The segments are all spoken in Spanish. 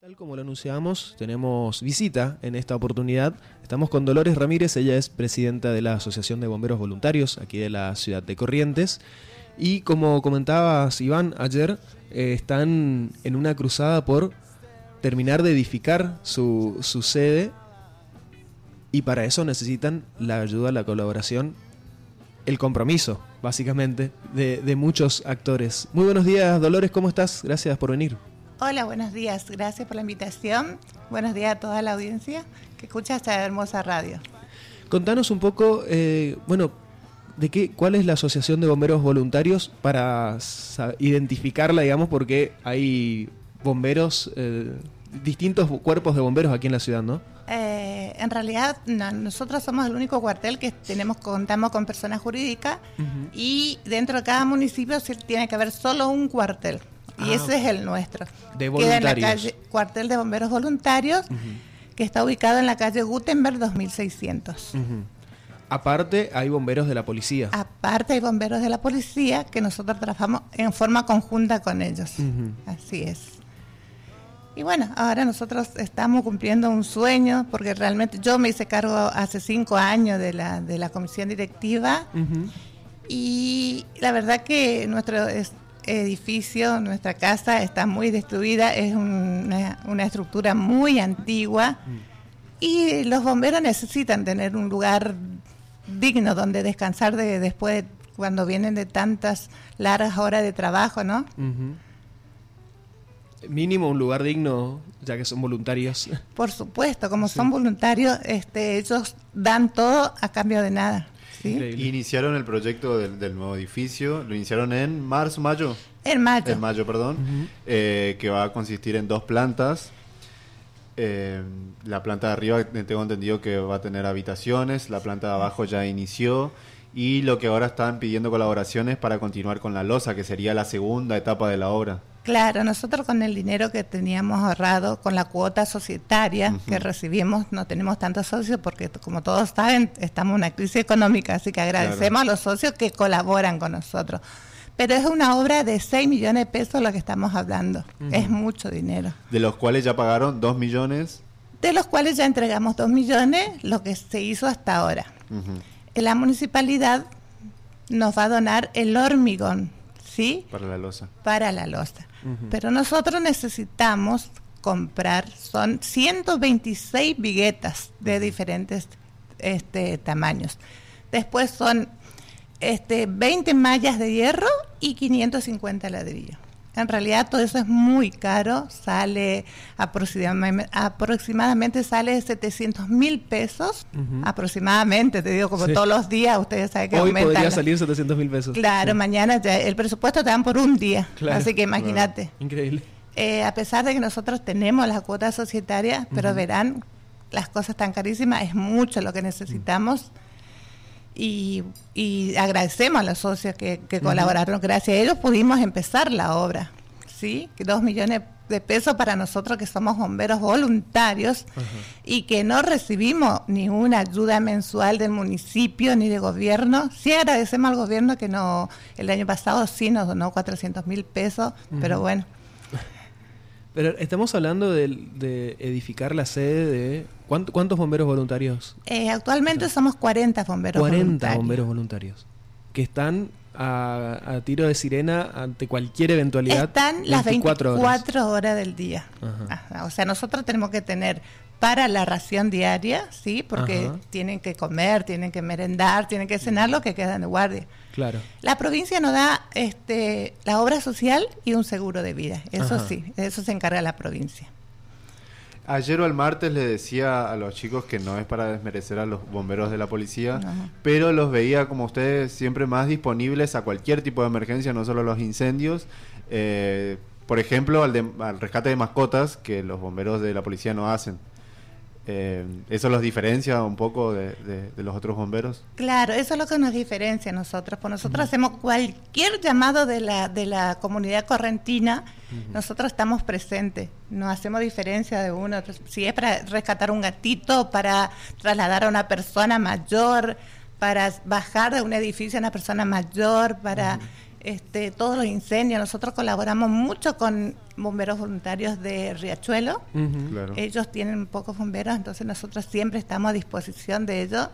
Tal como lo anunciamos, tenemos visita en esta oportunidad. Estamos con Dolores Ramírez, ella es presidenta de la Asociación de Bomberos Voluntarios aquí de la ciudad de Corrientes. Y como comentabas, Iván, ayer eh, están en una cruzada por terminar de edificar su, su sede y para eso necesitan la ayuda, la colaboración, el compromiso, básicamente, de, de muchos actores. Muy buenos días, Dolores, ¿cómo estás? Gracias por venir. Hola, buenos días. Gracias por la invitación. Buenos días a toda la audiencia que escucha esta hermosa radio. Contanos un poco, eh, bueno, de qué, cuál es la Asociación de Bomberos Voluntarios para identificarla, digamos, porque hay bomberos, eh, distintos cuerpos de bomberos aquí en la ciudad, ¿no? Eh, en realidad, no, nosotros somos el único cuartel que tenemos contamos con persona jurídica y dentro de cada municipio tiene que haber solo un cuartel. Y Ah, ese es el nuestro. De Queda en la voluntarios. calle Cuartel de Bomberos Voluntarios, que está ubicado en la calle Gutenberg 2600. Ujú. Aparte, hay bomberos de la policía. Aparte hay bomberos de la policía que nosotros trabajamos en forma conjunta con ellos. Así es. Y bueno, ahora nosotros estamos cumpliendo un sueño, porque realmente yo me hice cargo hace cinco años de la, de la comisión directiva y la verdad que nuestro es- edificio, nuestra casa está muy destruida, es una, una estructura muy antigua y los bomberos necesitan tener un lugar digno donde descansar de, después de cuando vienen de tantas largas horas de trabajo, ¿no? Ujú. Mínimo un lugar digno, ya que son voluntarios. Por supuesto, como son voluntarios, este, ellos dan todo a cambio de nada. ¿Sí? Increíble. Iniciaron el proyecto del, del nuevo edificio, lo iniciaron en marzo, mayo, En mayo. en mayo, perdón, eh, que va a consistir en dos plantas. Eh, la planta de arriba eh, tengo entendido que va a tener habitaciones, la planta de abajo ya inició y lo que ahora están pidiendo colaboraciones para continuar con la losa, que sería la segunda etapa de la obra. Claro, nosotros con el dinero que teníamos ahorrado, con la cuota societaria que recibimos, no tenemos tantos socios porque, como todos saben, estamos en una crisis económica, así que agradecemos a los socios que colaboran con nosotros. Pero es una obra de 6 millones de pesos lo que estamos hablando. Es mucho dinero. De los cuales ya pagaron 2 millones. De los cuales ya entregamos 2 millones, lo que se hizo hasta ahora. La municipalidad nos va a donar el hormigón, ¿sí? para la losa. Para la losa. Pero nosotros necesitamos comprar, son 126 viguetas de diferentes este, tamaños. Después son este, 20 mallas de hierro y 550 ladrillos. En realidad todo eso es muy caro, sale aproximadamente, aproximadamente sale 700 mil pesos, aproximadamente, te digo, como Sí. todos los días, ustedes saben que Hoy aumentan podría salir 700 mil pesos. Claro, mañana ya el presupuesto te dan por un día, Claro. así que imagínate. Increíble. Eh, a pesar de que nosotros tenemos las cuotas societarias, pero verán, las cosas están carísimas, es mucho lo que necesitamos. Y, y agradecemos a los socios que, que colaboraron. Gracias a ellos pudimos empezar la obra. ¿sí? Dos millones de pesos para nosotros que somos bomberos voluntarios y que no recibimos ninguna ayuda mensual del municipio ni de gobierno. Sí agradecemos al gobierno que no el año pasado sí nos donó 400 mil pesos, pero bueno. Pero estamos hablando de, de edificar la sede de... ¿cuánto- ¿Cuántos bomberos voluntarios? Eh, actualmente somos 40 bomberos 40 voluntarios. bomberos voluntarios. Que están a, a tiro de sirena ante cualquier eventualidad. Están las 24 horas. horas. del día. Ajá. Ajá, O sea, nosotros tenemos que tener para la ración diaria, ¿sí? Porque Ajá. tienen que comer, tienen que merendar, tienen que cenar lo que quedan de guardia. Claro. La provincia nos da este, la obra social y un seguro de vida. Eso Ajá. sí, de eso se encarga la provincia. Ayer o el martes le decía a los chicos que no es para desmerecer a los bomberos de la policía, Ajá. pero los veía como ustedes siempre más disponibles a cualquier tipo de emergencia, no solo a los incendios. Eh, por ejemplo, al, de- al rescate de mascotas que los bomberos de la policía no hacen. Eh, ¿Eso los diferencia un poco de, de- de los otros bomberos? Claro, eso es lo que nos diferencia a nosotros. Pues nosotros hacemos cualquier llamado de la, de la comunidad correntina, nosotros estamos presentes. No hacemos diferencia de uno. Si es para rescatar un gatito, para trasladar a una persona mayor, para bajar de un edificio a una persona mayor, para este, todos los incendios. Nosotros colaboramos mucho con bomberos voluntarios de Riachuelo. Ellos tienen pocos bomberos, entonces nosotros siempre estamos a disposición de ellos.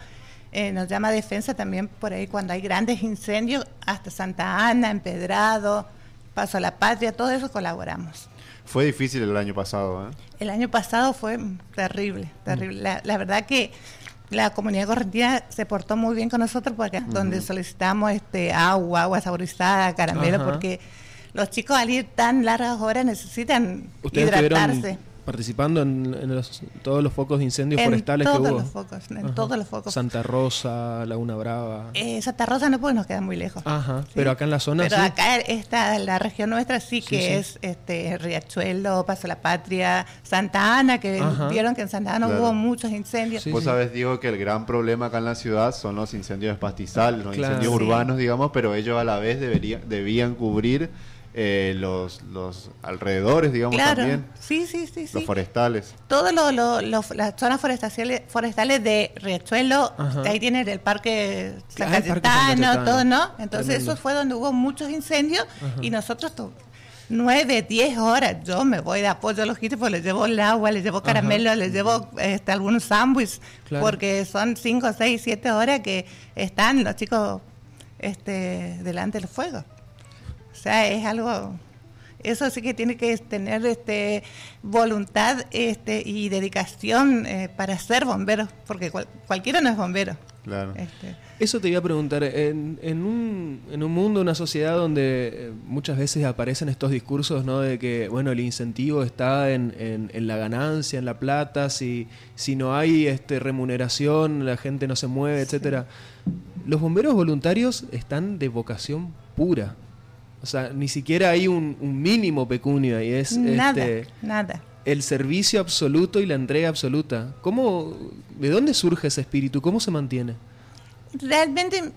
Eh, nos llama defensa también por ahí cuando hay grandes incendios, hasta Santa Ana, Empedrado, Paso a la Patria, todo eso colaboramos. Fue difícil el año pasado, ¿eh? El año pasado fue terrible, terrible. La, verdad que la comunidad correntina se portó muy bien con nosotros porque donde solicitamos este agua, agua saborizada, caramelo, porque los chicos al ir tan largas horas necesitan hidratarse participando en, todos los focos de incendios forestales que hubo. Los focos, en todos los focos. Santa Rosa, Laguna Brava. Eh, Santa Rosa no, porque nos queda muy lejos. Ajá, pero acá en la zona Pero acá está la región nuestra sí que es este Riachuelo, Paso la Patria, Santa Ana, que vieron que en Santa Ana hubo muchos incendios. Vos sabés, digo, que el gran problema acá en la ciudad son los incendios de pastizal, los incendios urbanos, digamos, pero ellos a la vez debería, debían cubrir eh, los, los alrededores, digamos, también. Sí, sí, sí. Los forestales. Todas las zonas forestales, forestales de Riachuelo, ahí tiene el Parque San Cayetano, todo, ¿no? Entonces eso fue donde hubo muchos incendios y nosotros nueve, diez horas. Yo me voy de apoyo logístico, les llevo el agua, les llevo caramelo, les llevo este, algunos sándwiches, porque son cinco, seis, siete horas que están los chicos este, delante del fuego. O sea, es algo eso sí que tiene que tener este voluntad este y dedicación eh, para ser bombero, porque cualquiera no es bombero. Claro. Este. Eso te iba a preguntar, en, en, un, en un mundo, una sociedad donde eh, muchas veces aparecen estos discursos ¿no? de que bueno el incentivo está en, en, la ganancia, en la plata, si, si no hay este, remuneración, la gente no se mueve, etcétera. Los bomberos voluntarios están de vocación pura. O sea, ni siquiera hay un, mínimo pecunio y es nada, este, nada. el servicio absoluto y la entrega absoluta. ¿Cómo, ¿De dónde surge ese espíritu? ¿Cómo se mantiene? Realmente,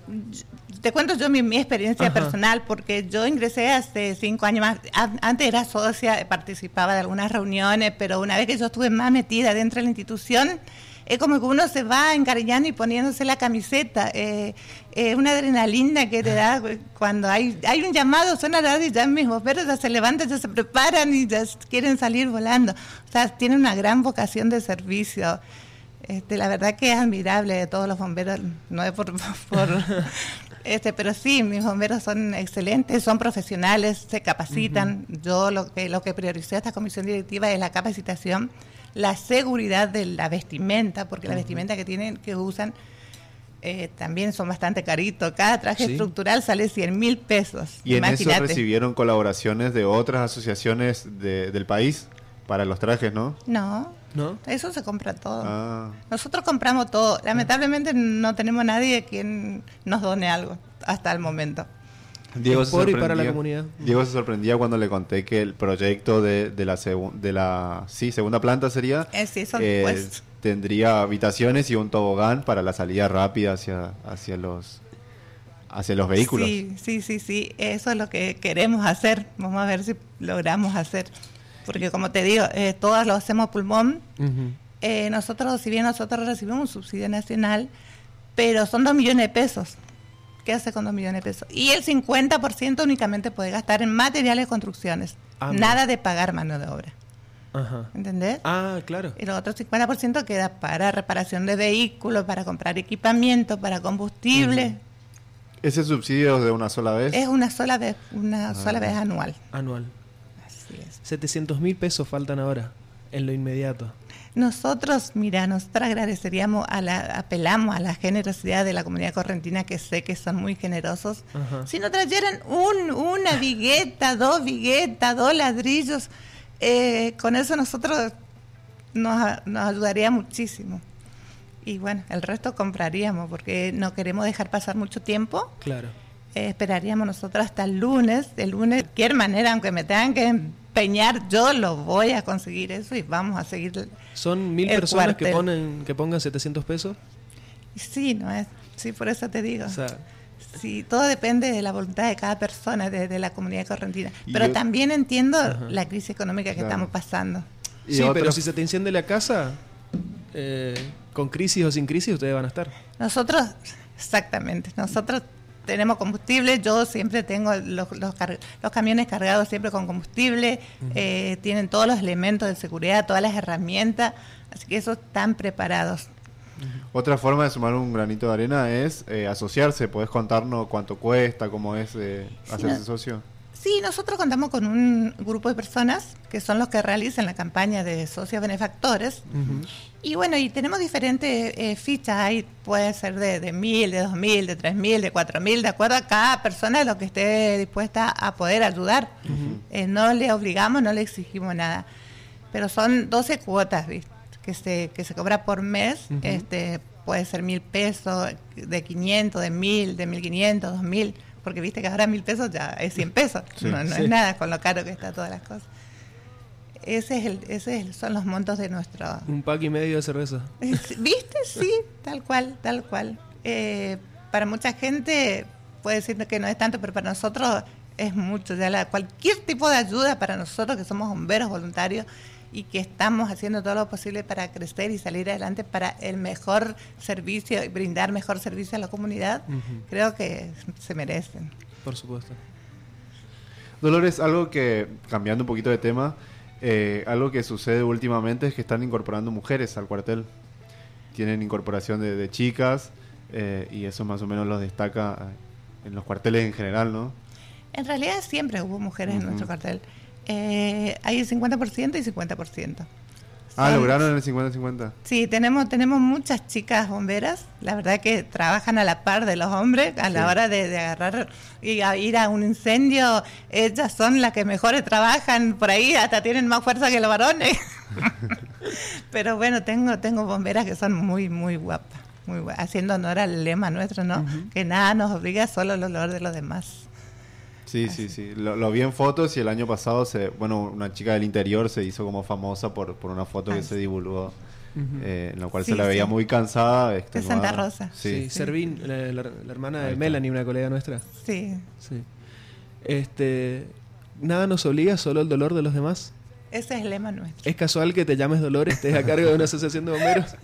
te cuento yo mi, experiencia personal, porque yo ingresé hace cinco años más. Antes era socia, participaba de algunas reuniones, pero una vez que yo estuve más metida dentro de la institución, es como que uno se va encariñando y poniéndose la camiseta. Eh, es una adrenalina que te da cuando hay, hay un llamado, suena la y ya mis bomberos ya se levantan, ya se preparan y ya quieren salir volando. O sea, tiene una gran vocación de servicio. Este, la verdad que es admirable de todos los bomberos, no es por, por este, pero sí, mis bomberos son excelentes, son profesionales, se capacitan. Yo lo que lo que prioricé a esta comisión directiva es la capacitación la seguridad de la vestimenta, porque la vestimenta que tienen, que usan, eh, también son bastante caritos. Cada traje estructural sale 100 mil pesos. ¿Y en eso recibieron colaboraciones de otras asociaciones del país para los trajes, no? No. ¿No? Eso se compra todo. Ah. Nosotros compramos todo. Lamentablemente no tenemos nadie quien nos done algo hasta el momento. Diego se, para la comunidad. Diego se sorprendía cuando le conté que el proyecto de, de la, de la sí, segunda planta sería eh, eh, tendría habitaciones y un tobogán para la salida rápida hacia, hacia los hacia los vehículos. Sí, sí, sí, sí, eso es lo que queremos hacer. Vamos a ver si logramos hacer. Porque como te digo, eh, todas lo hacemos pulmón. Eh, nosotros, si bien nosotros recibimos un subsidio nacional, pero son dos millones de pesos. ¿Qué hace con dos millones de pesos? Y el 50% únicamente puede gastar en materiales de construcciones. Ah, Nada de pagar mano de obra. Ajá. ¿Entendés? Ah, claro. Y el otro 50% queda para reparación de vehículos, para comprar equipamiento, para combustible. ¿Ese subsidio es de una sola vez? Es una sola vez, una ah. sola vez anual. Anual. Así es. 700 mil pesos faltan ahora, en lo inmediato. Nosotros, mira, nosotros agradeceríamos, a la, apelamos a la generosidad de la comunidad correntina, que sé que son muy generosos. Si nos trajeran un, una vigueta, dos viguetas, dos ladrillos, eh, con eso nosotros nos, nos ayudaría muchísimo. Y bueno, el resto compraríamos, porque no queremos dejar pasar mucho tiempo. Claro. Eh, esperaríamos nosotros hasta el lunes. El lunes, de cualquier manera, aunque me tengan que empeñar, yo lo voy a conseguir eso y vamos a seguir. ¿Son mil personas que ponen que pongan 700 pesos? Sí, no es. Sí, por eso te digo. sí, todo depende de la voluntad de cada persona, de, la comunidad correntina. Pero también entiendo la crisis económica que estamos pasando. Sí, pero si se te enciende la casa, eh, con crisis o sin crisis, ustedes van a estar. Nosotros, exactamente, nosotros tenemos combustible, yo siempre tengo los, los, camiones cargados siempre con combustible, eh, tienen todos los elementos de seguridad, todas las herramientas, así que eso están preparados. Otra forma de sumar un granito de arena es eh, asociarse. ¿Podés contarnos cuánto cuesta, cómo es eh, hacerse socio? Sí, nosotros contamos con un grupo de personas que son los que realizan la campaña de socios benefactores. Y bueno, y tenemos diferentes eh, fichas. Ahí puede ser de, de mil, de dos mil, de tres mil, de cuatro mil, de acuerdo a cada persona lo que esté dispuesta a poder ayudar. Eh, no le obligamos, no le exigimos nada. Pero son 12 cuotas, Que se, que se cobra por mes. este Puede ser mil pesos, de 500, de mil, de mil quinientos, dos mil porque viste que ahora mil pesos ya es 100 pesos, no, es nada con lo caro que está todas las cosas. Ese es el, ese son los montos de nuestro... Un pack y medio de cerveza. ¿Viste? Sí, tal cual, tal cual. Eh, para mucha gente puede decir que no es tanto, pero para nosotros es mucho. Ya la, cualquier tipo de ayuda para nosotros que somos bomberos voluntarios y que estamos haciendo todo lo posible para crecer y salir adelante para el mejor servicio y brindar mejor servicio a la comunidad, creo que se merecen. Por supuesto. Dolores, algo que, cambiando un poquito de tema, eh, algo que sucede últimamente es que están incorporando mujeres al cuartel. Tienen incorporación de, chicas eh, y eso más o menos los destaca en los cuarteles en general, ¿no? En realidad siempre hubo mujeres en nuestro cuartel eh, hay el 50% y 50%. Ah, lograron el 50-50. Sí, tenemos, tenemos muchas chicas bomberas, la verdad que trabajan a la par de los hombres a la hora de, agarrar y ir a un incendio. Ellas son las que mejores trabajan por ahí, hasta tienen más fuerza que los varones. Pero bueno, tengo, tengo bomberas que son muy, muy guapas, muy haciendo honor al lema nuestro, ¿no? Que nada nos obliga, solo el olor de los demás. Sí, sí, sí. Lo, vi en fotos y el año pasado, se, bueno, una chica del interior se hizo como famosa por, por una foto que se divulgó. Eh, en la cual se la veía muy cansada. De Santa Rosa. Sí, Servín, la, hermana de Melanie, una colega nuestra. Sí. sí. Este, nada nos obliga, solo el dolor de los demás. Ese es el lema nuestro. ¿Es casual que te llames Dolores, estés a cargo de una asociación de bomberos?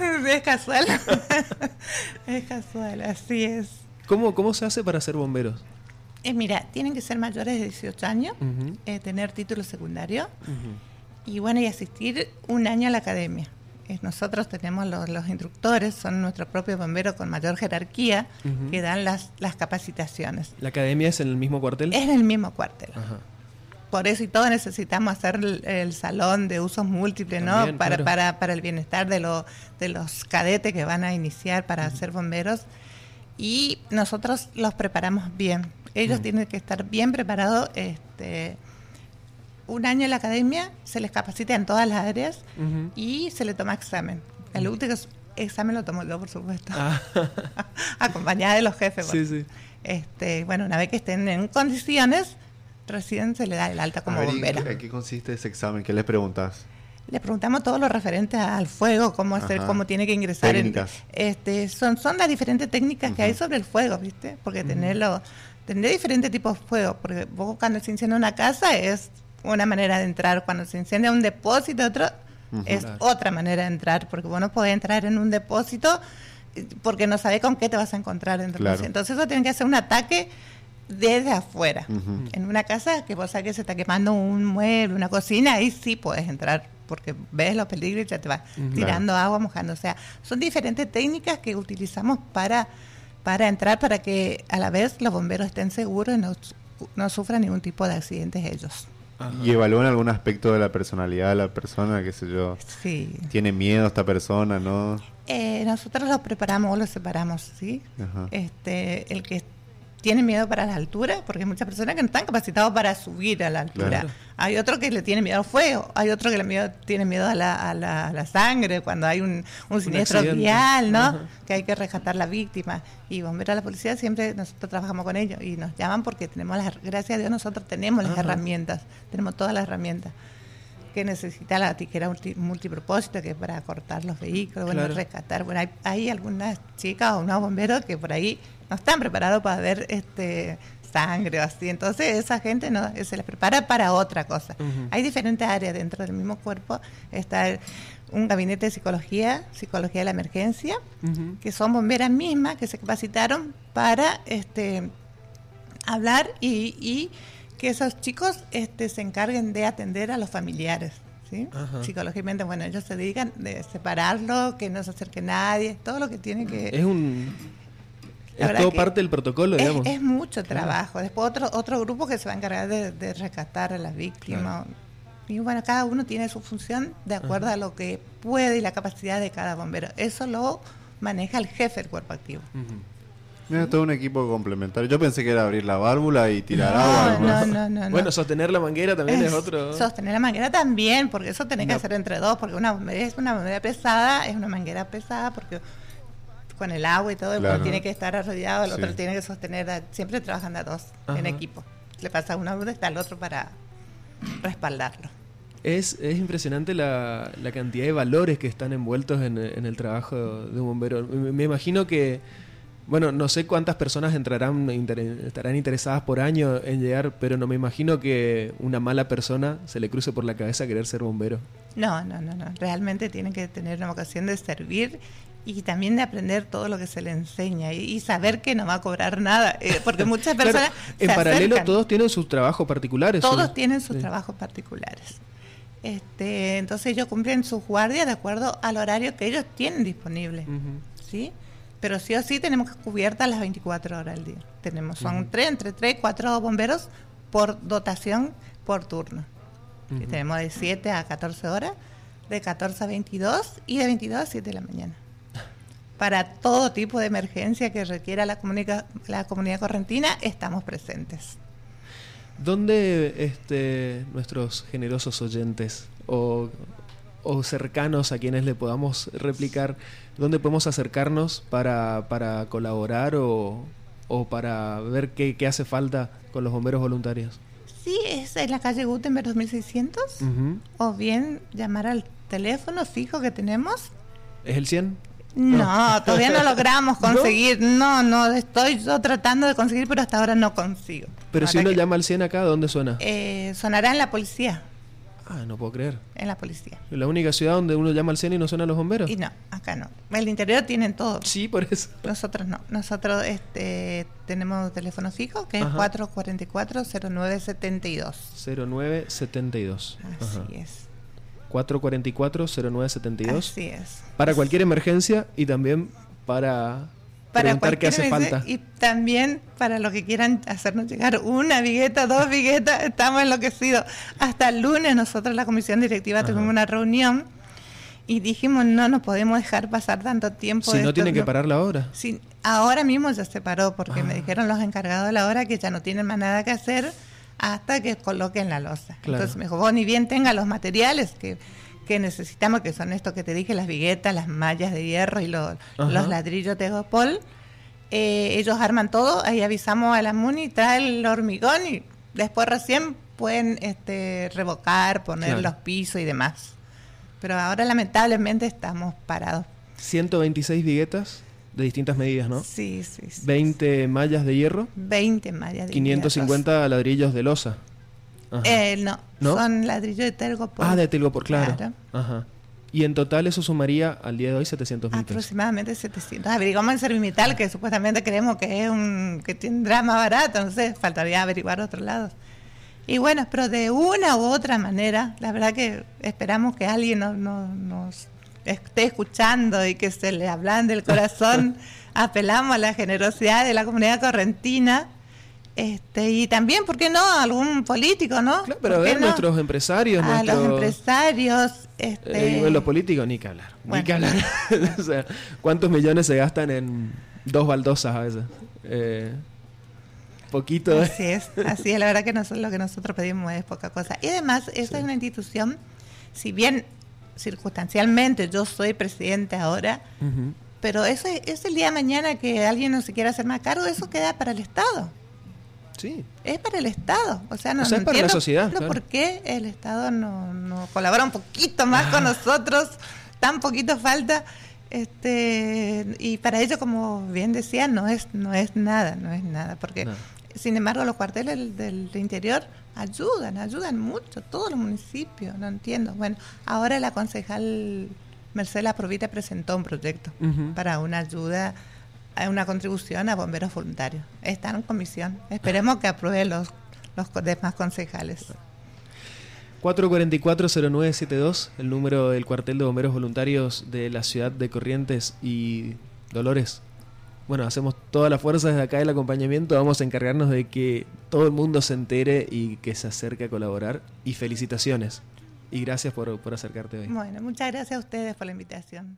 es casual. es casual, así es. ¿Cómo, ¿Cómo se hace para ser bomberos? Eh, mira, tienen que ser mayores de 18 años, eh, tener título secundario y bueno, y asistir un año a la academia. nosotros tenemos los, instructores, son nuestros propios bomberos con mayor jerarquía que dan las, las capacitaciones. ¿La academia es en el mismo cuartel? Es en el mismo cuartel. Por eso y todo necesitamos hacer el, salón de usos múltiples, ¿no? Para, para, para el bienestar de, lo, de los cadetes que van a iniciar para ser bomberos. Y nosotros los preparamos bien ellos mm. tienen que estar bien preparados. Este, un año en la academia, se les capacita en todas las áreas y se les toma examen. El último examen lo tomo yo, por supuesto, ah. acompañada de los jefes. Este, bueno, una vez que estén en condiciones, recién se le da el alta como bombera. ¿En qué consiste ese examen? ¿Qué les preguntas? Le preguntamos todo lo referente al fuego, cómo hacer, cómo tiene que ingresar. Técnicas. este, son, son las diferentes técnicas que hay sobre el fuego, ¿viste? Porque tenerlo tener diferentes tipos de fuego, porque vos cuando se incendia una casa es una manera de entrar, cuando se incendia un depósito otro es otra manera de entrar, porque vos no podés entrar en un depósito eh, porque no sabés con qué te vas a encontrar dentro. Entonces eso tiene que hacer un ataque desde afuera. En una casa que vos sabés que se está quemando un mueble, una cocina, ahí sí puedes entrar porque ves los peligros y ya te vas tirando agua, mojando. O sea, son diferentes técnicas que utilizamos para para entrar para que a la vez los bomberos estén seguros y no, no sufran ningún tipo de accidentes ellos. ¿Y evalúan algún aspecto de la personalidad de la persona, qué sé yo? Sí. ¿Tiene miedo esta persona, no? Eh, nosotros los preparamos o los separamos, ¿sí? Este, el que tienen miedo para la altura, porque hay muchas personas que no están capacitados para subir a la altura. Hay otro que le tiene miedo al fuego, hay otro que le miedo, tiene miedo a la, a la, sangre, cuando hay un, un siniestro vial, ¿no? Que hay que rescatar la víctima. Y bomberos a la policía siempre nosotros trabajamos con ellos y nos llaman porque tenemos las, gracias a Dios nosotros tenemos las herramientas, tenemos todas las herramientas que necesita la tijera multipropósito, que es para cortar los vehículos, bueno, rescatar. Bueno, hay, hay algunas chicas o unos bomberos que por ahí no están preparados para ver este sangre o así. Entonces esa gente no se les prepara para otra cosa. Hay diferentes áreas dentro del mismo cuerpo. Está un gabinete de psicología, psicología de la emergencia, que son bomberas mismas que se capacitaron para este hablar y, que esos chicos este, se encarguen de atender a los familiares. ¿sí? Psicológicamente, bueno, ellos se dedican de separarlo, que no se acerque nadie, todo lo que tiene que... Es un... Es todo parte del protocolo, digamos. Es, mucho trabajo. Después otro otro grupo que se va a encargar de, rescatar a las víctimas. Y bueno, cada uno tiene su función de acuerdo a lo que puede y la capacidad de cada bombero. Eso lo maneja el jefe del cuerpo activo. Mira, todo un equipo complementario. Yo pensé que era abrir la válvula y tirar agua. No, no, no, Bueno, sostener la manguera también es, otro. Sostener la manguera también, porque eso tenés que hacer entre dos, porque una es una manguera pesada, es una manguera pesada, porque con el agua y todo, uno tiene que estar arrollado, el otro tiene que sostener. siempre trabajan a dos en equipo. Le pasa una uno está el otro para respaldarlo. Es, es impresionante la, la, cantidad de valores que están envueltos en, en el trabajo de un bombero. me imagino que bueno, no sé cuántas personas entrarán, estarán interesadas por año en llegar, pero no me imagino que una mala persona se le cruce por la cabeza querer ser bombero. No, no, no, no. Realmente tienen que tener una vocación de servir y también de aprender todo lo que se le enseña y, saber que no va a cobrar nada, eh, porque muchas personas... en paralelo todos tienen sus trabajos particulares. Todos tienen sus trabajos particulares. Este, entonces ellos cumplen sus guardias de acuerdo al horario que ellos tienen disponible. ¿Sí? pero sí o sí tenemos cubiertas las 24 horas al día. Tenemos, son tres, entre 3 y 4 bomberos por dotación por turno. tenemos de 7 a 14 horas, de 14 a 22 y de 22 a 7 de la mañana. Para todo tipo de emergencia que requiera la, la comunidad correntina, estamos presentes. ¿Dónde este, nuestros generosos oyentes o o cercanos a quienes le podamos replicar, dónde podemos acercarnos para, para colaborar o, o para ver qué, qué, hace falta con los bomberos voluntarios? Sí, es en la calle Gutenberg 2600 o bien llamar al teléfono fijo que tenemos. ¿Es el 100? No, todavía no logramos conseguir. ¿No? no, estoy yo tratando de conseguir, pero hasta ahora no consigo. Pero si uno llama al 100 acá, ¿dónde suena? Eh, sonará en la policía. Ah, no puedo creer. En la policía. ¿La única ciudad donde uno llama al CENI y no suenan los bomberos? Y no, acá no. El interior tienen todo. Sí, por eso. Nosotros no. Nosotros este, tenemos teléfono fijo que es 444-0972. 0972. Así es. 444-0972. Así es. Para cualquier emergencia y también para para qué hace falta. Y también para los que quieran hacernos llegar una vigueta, dos viguetas, estamos enloquecidos. Hasta el lunes nosotros, la comisión directiva, tuvimos una reunión y dijimos, no nos podemos dejar pasar tanto tiempo. Si no tiene que parar la hora. Sí, ahora mismo ya se paró porque me ah. dijeron los encargados de la hora que ya no tienen más nada que hacer hasta que coloquen la losa. Entonces me dijo, vos ni bien tenga los materiales que que necesitamos, que son estos que te dije, las viguetas, las mallas de hierro y los, ladrillos de Gopol. Eh, ellos arman todo, ahí avisamos a la MUNI, trae el hormigón y después recién pueden este, revocar, poner los pisos y demás. Pero ahora lamentablemente estamos parados. 126 viguetas de distintas medidas, ¿no? Sí, sí. sí 20 mallas de hierro. 20 mallas de 550 ladrillos de losa. Eh, no, son ladrillos de Telgopor. Ah, de Telgopor, claro. claro. Ajá. Y en total eso sumaría al día de hoy 700 mil Aproximadamente 700. Averiguamos en Servimetal, que supuestamente creemos que es un que tendrá más barato, no sé, faltaría averiguar otros lados. Y bueno, pero de una u otra manera, la verdad que esperamos que alguien nos, nos esté escuchando y que se le hablan del corazón. Apelamos a la generosidad de la comunidad correntina este, y también, ¿por qué no? Algún político, ¿no? Claro, pero a ver, nuestros empresarios. A los empresarios. Este... Eh, los políticos, ni que hablar. Ni que hablar. o sea, ¿cuántos millones se gastan en dos baldosas a veces? Eh, poquito. Así es, así es. La verdad que nosotros, lo que nosotros pedimos es poca cosa. Y además, esta es una institución, si bien circunstancialmente yo soy presidente ahora, pero eso es el día de mañana que alguien no se quiera hacer más cargo, eso queda para el Estado. Sí. Es para el Estado. O sea, no, es para la sociedad. ¿Por qué el Estado no, colabora un poquito más con ah. nosotros? Tan poquito falta. Este, y para ello, como bien decía, no es, no es nada, no es nada. Porque sin embargo, los cuarteles del, interior ayudan, ayudan mucho, todos los municipios, no entiendo. Bueno, ahora la concejal Mercedes Provita presentó un proyecto para una ayuda, una contribución a bomberos voluntarios. Está en comisión. Esperemos que aprueben los, los demás concejales. 444-0972, el número del cuartel de bomberos voluntarios de la ciudad de Corrientes y Dolores. Bueno, hacemos toda la fuerza desde acá del acompañamiento, vamos a encargarnos de que todo el mundo se entere y que se acerque a colaborar. Y felicitaciones. Y gracias por, por acercarte hoy. Bueno, muchas gracias a ustedes por la invitación.